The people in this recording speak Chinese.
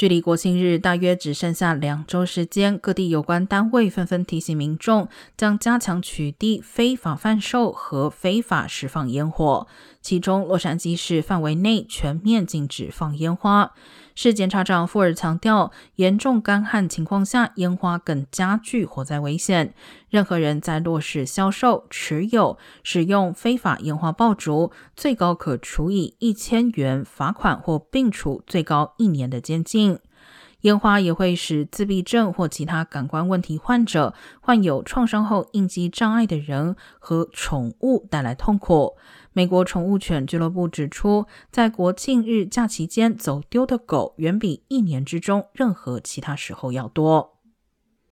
距离国庆日大约只剩下两周时间，各地有关单位纷纷提醒民众，将加强取缔非法贩售和非法释放烟火。其中，洛杉矶市范围内全面禁止放烟花。市检察长富尔强调，严重干旱情况下，烟花更加剧火灾危险。任何人在落市销售、持有、使用非法烟花爆竹，最高可处以一千元罚款或并处最高一年的监禁。烟花也会使自闭症或其他感官问题患者、患有创伤后应激障碍的人和宠物带来痛苦。美国宠物犬俱乐部指出，在国庆日假期间走丢的狗远比一年之中任何其他时候要多。